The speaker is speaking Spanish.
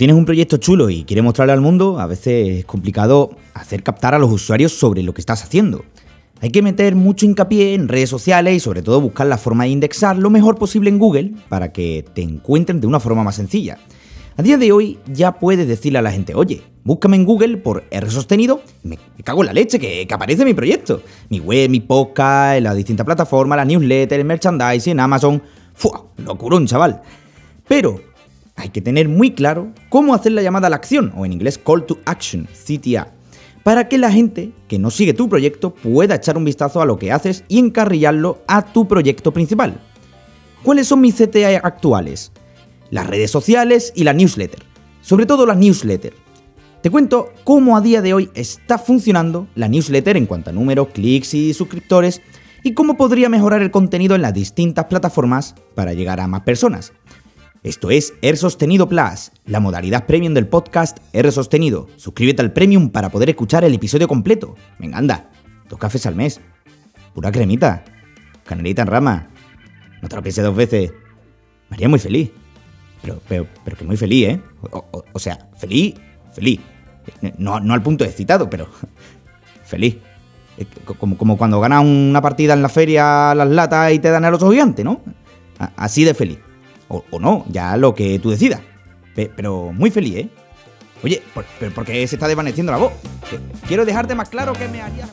tienes un proyecto chulo y quieres mostrarlo al mundo, a veces es complicado hacer captar a los usuarios sobre lo que estás haciendo. Hay que meter mucho hincapié en redes sociales y sobre todo buscar la forma de indexar lo mejor posible en Google para que te encuentren de una forma más sencilla. A día de hoy ya puedes decirle a la gente, oye, búscame en Google por R sostenido, me, cago en la leche, que, aparece mi proyecto. Mi web, mi podcast, las distintas plataformas, la newsletter, el merchandising, Amazon. ¡Fua! Locurón, chaval. Pero hay que tener muy claro cómo hacer la llamada a la acción, o en inglés Call to Action, CTA, para que la gente que no sigue tu proyecto pueda echar un vistazo a lo que haces y encarrillarlo a tu proyecto principal. ¿Cuáles son mis CTA actuales? Las redes sociales y la newsletter. Sobre todo la newsletter. Te cuento cómo a día de hoy está funcionando la newsletter en cuanto a números, clics y suscriptores y cómo podría mejorar el contenido en las distintas plataformas para llegar a más personas. Esto es R Sostenido Plus, la modalidad premium del podcast R Sostenido. Suscríbete al premium para poder escuchar el episodio completo. Venga, anda, dos cafés al mes. Pura cremita. Canelita en rama. No te lo pienses dos veces. Me haría muy feliz. Pero, pero, pero que muy feliz, ¿eh? O, sea, feliz, feliz. No, no al punto excitado, pero feliz. Como, como cuando ganas una partida en la feria las latas y te dan el oso gigante, ¿no? Así de feliz. O, no, ya lo que tú decidas. pero muy feliz, ¿eh? Oye, ¿por, ¿por qué se está desvaneciendo la voz? Quiero dejarte más claro que me harías